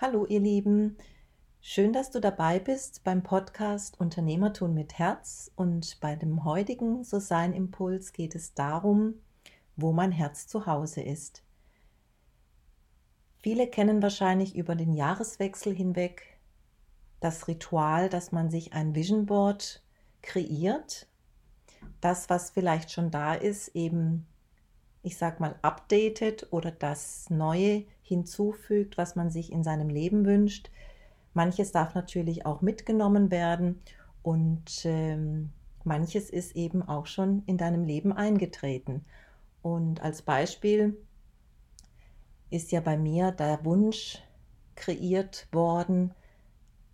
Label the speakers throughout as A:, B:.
A: Hallo ihr Lieben, schön, dass du dabei bist beim Podcast Unternehmertun mit Herz. Und bei dem heutigen So Sein Impuls geht es darum, wo mein Herz zu Hause ist. Viele kennen wahrscheinlich über den Jahreswechsel hinweg das Ritual, dass man sich ein Vision Board kreiert, das, was vielleicht schon da ist, eben ich sag mal, updatet oder das Neue hinzufügt, was man sich in seinem Leben wünscht. Manches darf natürlich auch mitgenommen werden und ähm, manches ist eben auch schon in deinem Leben eingetreten. Und als Beispiel ist ja bei mir der Wunsch kreiert worden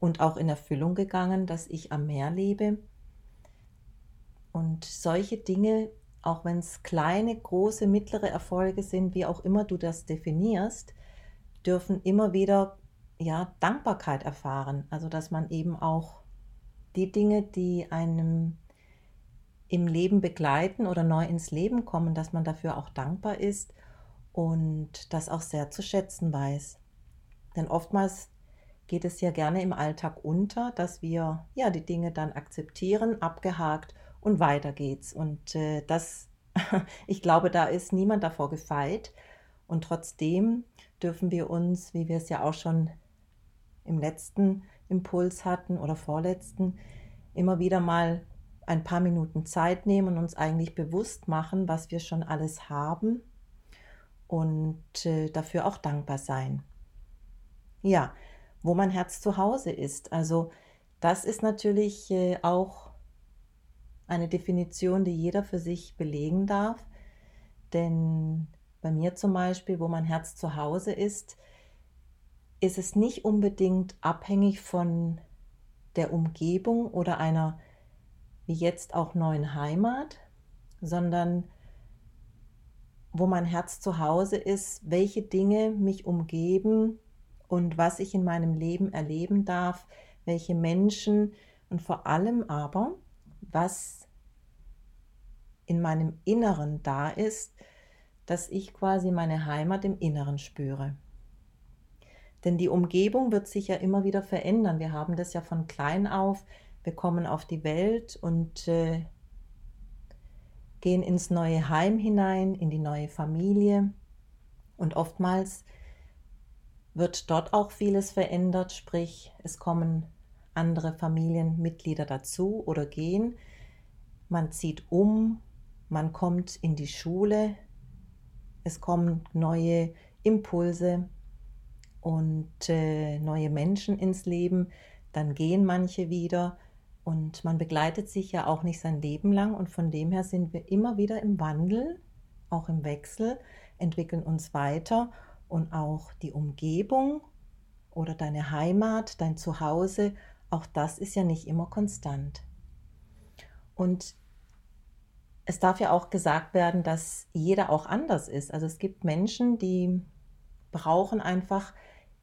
A: und auch in Erfüllung gegangen, dass ich am Meer lebe. Und solche Dinge auch wenn es kleine, große, mittlere Erfolge sind, wie auch immer du das definierst, dürfen immer wieder ja, Dankbarkeit erfahren. Also dass man eben auch die Dinge, die einem im Leben begleiten oder neu ins Leben kommen, dass man dafür auch dankbar ist und das auch sehr zu schätzen weiß. Denn oftmals geht es ja gerne im Alltag unter, dass wir ja die Dinge dann akzeptieren, abgehakt und weiter geht's. Und äh, das, ich glaube, da ist niemand davor gefeit. Und trotzdem dürfen wir uns, wie wir es ja auch schon im letzten Impuls hatten oder vorletzten, immer wieder mal ein paar Minuten Zeit nehmen und uns eigentlich bewusst machen, was wir schon alles haben und äh, dafür auch dankbar sein. Ja, wo mein Herz zu Hause ist. Also das ist natürlich äh, auch eine Definition, die jeder für sich belegen darf. Denn bei mir zum Beispiel, wo mein Herz zu Hause ist, ist es nicht unbedingt abhängig von der Umgebung oder einer wie jetzt auch neuen Heimat, sondern wo mein Herz zu Hause ist, welche Dinge mich umgeben und was ich in meinem Leben erleben darf, welche Menschen und vor allem aber, was in meinem Inneren da ist, dass ich quasi meine Heimat im Inneren spüre. Denn die Umgebung wird sich ja immer wieder verändern. Wir haben das ja von klein auf. Wir kommen auf die Welt und äh, gehen ins neue Heim hinein, in die neue Familie. Und oftmals wird dort auch vieles verändert, sprich es kommen andere Familienmitglieder dazu oder gehen. Man zieht um, man kommt in die Schule, es kommen neue Impulse und äh, neue Menschen ins Leben, dann gehen manche wieder und man begleitet sich ja auch nicht sein Leben lang. Und von dem her sind wir immer wieder im Wandel, auch im Wechsel, entwickeln uns weiter. Und auch die Umgebung oder deine Heimat, dein Zuhause auch das ist ja nicht immer konstant. Und es darf ja auch gesagt werden, dass jeder auch anders ist. Also es gibt Menschen, die brauchen einfach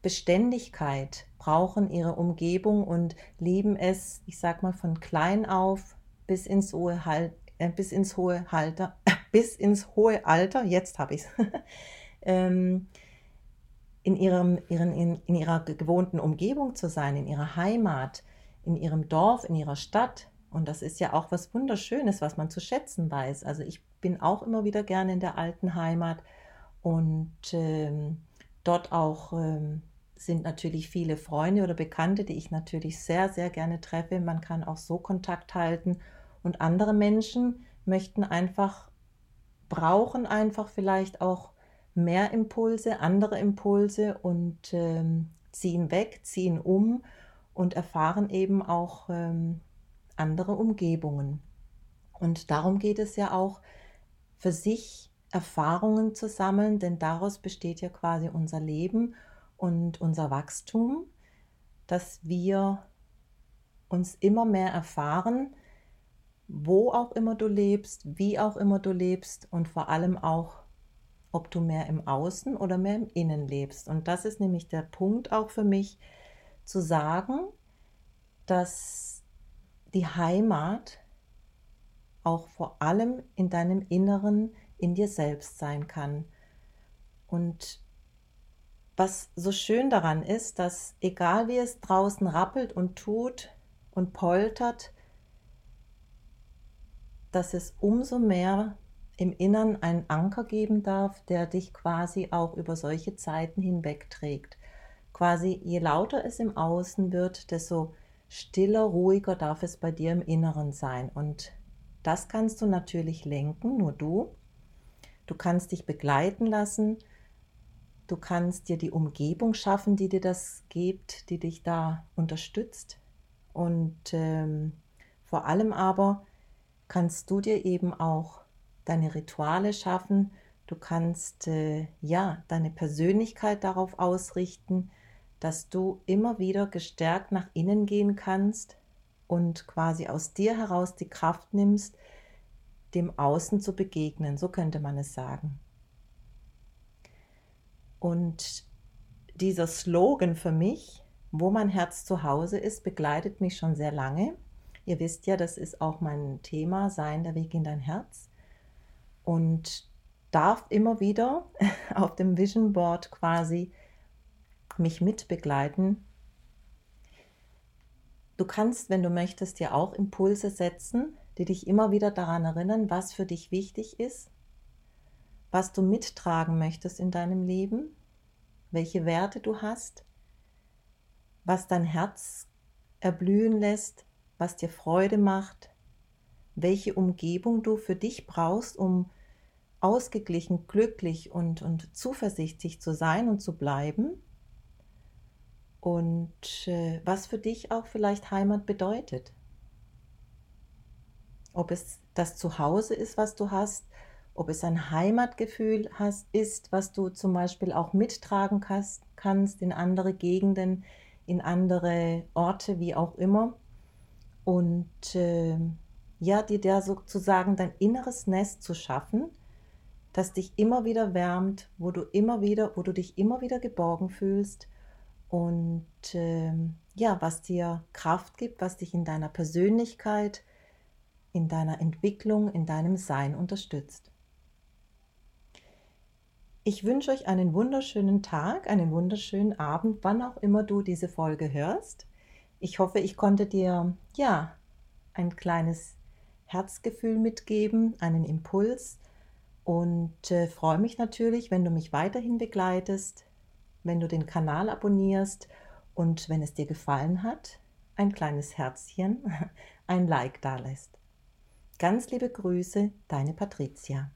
A: Beständigkeit, brauchen ihre Umgebung und lieben es, ich sag mal, von klein auf bis ins hohe, Hal äh, bis ins hohe Halter, äh, bis ins hohe Alter, jetzt habe ich es, ähm, in, ihrem, ihren, in, in ihrer gewohnten Umgebung zu sein, in ihrer Heimat, in ihrem Dorf, in ihrer Stadt. Und das ist ja auch was Wunderschönes, was man zu schätzen weiß. Also ich bin auch immer wieder gerne in der alten Heimat und ähm, dort auch ähm, sind natürlich viele Freunde oder Bekannte, die ich natürlich sehr, sehr gerne treffe. Man kann auch so Kontakt halten und andere Menschen möchten einfach, brauchen einfach vielleicht auch mehr Impulse, andere Impulse und ähm, ziehen weg, ziehen um und erfahren eben auch ähm, andere Umgebungen. Und darum geht es ja auch, für sich Erfahrungen zu sammeln, denn daraus besteht ja quasi unser Leben und unser Wachstum, dass wir uns immer mehr erfahren, wo auch immer du lebst, wie auch immer du lebst und vor allem auch ob du mehr im Außen oder mehr im Innen lebst. Und das ist nämlich der Punkt auch für mich, zu sagen, dass die Heimat auch vor allem in deinem Inneren, in dir selbst sein kann. Und was so schön daran ist, dass egal wie es draußen rappelt und tut und poltert, dass es umso mehr im Innern einen Anker geben darf, der dich quasi auch über solche Zeiten hinweg trägt. Quasi je lauter es im Außen wird, desto stiller, ruhiger darf es bei dir im Inneren sein. Und das kannst du natürlich lenken, nur du. Du kannst dich begleiten lassen. Du kannst dir die Umgebung schaffen, die dir das gibt, die dich da unterstützt. Und ähm, vor allem aber kannst du dir eben auch deine Rituale schaffen. Du kannst äh, ja deine Persönlichkeit darauf ausrichten, dass du immer wieder gestärkt nach innen gehen kannst und quasi aus dir heraus die Kraft nimmst, dem Außen zu begegnen. So könnte man es sagen. Und dieser Slogan für mich, wo mein Herz zu Hause ist, begleitet mich schon sehr lange. Ihr wisst ja, das ist auch mein Thema, sein der Weg in dein Herz. Und darf immer wieder auf dem Vision Board quasi mich mitbegleiten. Du kannst, wenn du möchtest, dir auch Impulse setzen, die dich immer wieder daran erinnern, was für dich wichtig ist, was du mittragen möchtest in deinem Leben, welche Werte du hast, was dein Herz erblühen lässt, was dir Freude macht, welche Umgebung du für dich brauchst, um ausgeglichen, glücklich und, und zuversichtlich zu sein und zu bleiben. Und äh, was für dich auch vielleicht Heimat bedeutet. Ob es das Zuhause ist, was du hast, ob es ein Heimatgefühl hast, ist, was du zum Beispiel auch mittragen kannst in andere Gegenden, in andere Orte, wie auch immer und äh, ja, dir da sozusagen dein inneres Nest zu schaffen, das dich immer wieder wärmt, wo du immer wieder, wo du dich immer wieder geborgen fühlst und äh, ja, was dir Kraft gibt, was dich in deiner Persönlichkeit, in deiner Entwicklung, in deinem Sein unterstützt. Ich wünsche euch einen wunderschönen Tag, einen wunderschönen Abend, wann auch immer du diese Folge hörst. Ich hoffe, ich konnte dir ja ein kleines Herzgefühl mitgeben, einen Impuls und äh, freue mich natürlich, wenn du mich weiterhin begleitest, wenn du den Kanal abonnierst und wenn es dir gefallen hat, ein kleines Herzchen, ein Like da lässt. Ganz liebe Grüße, deine Patricia.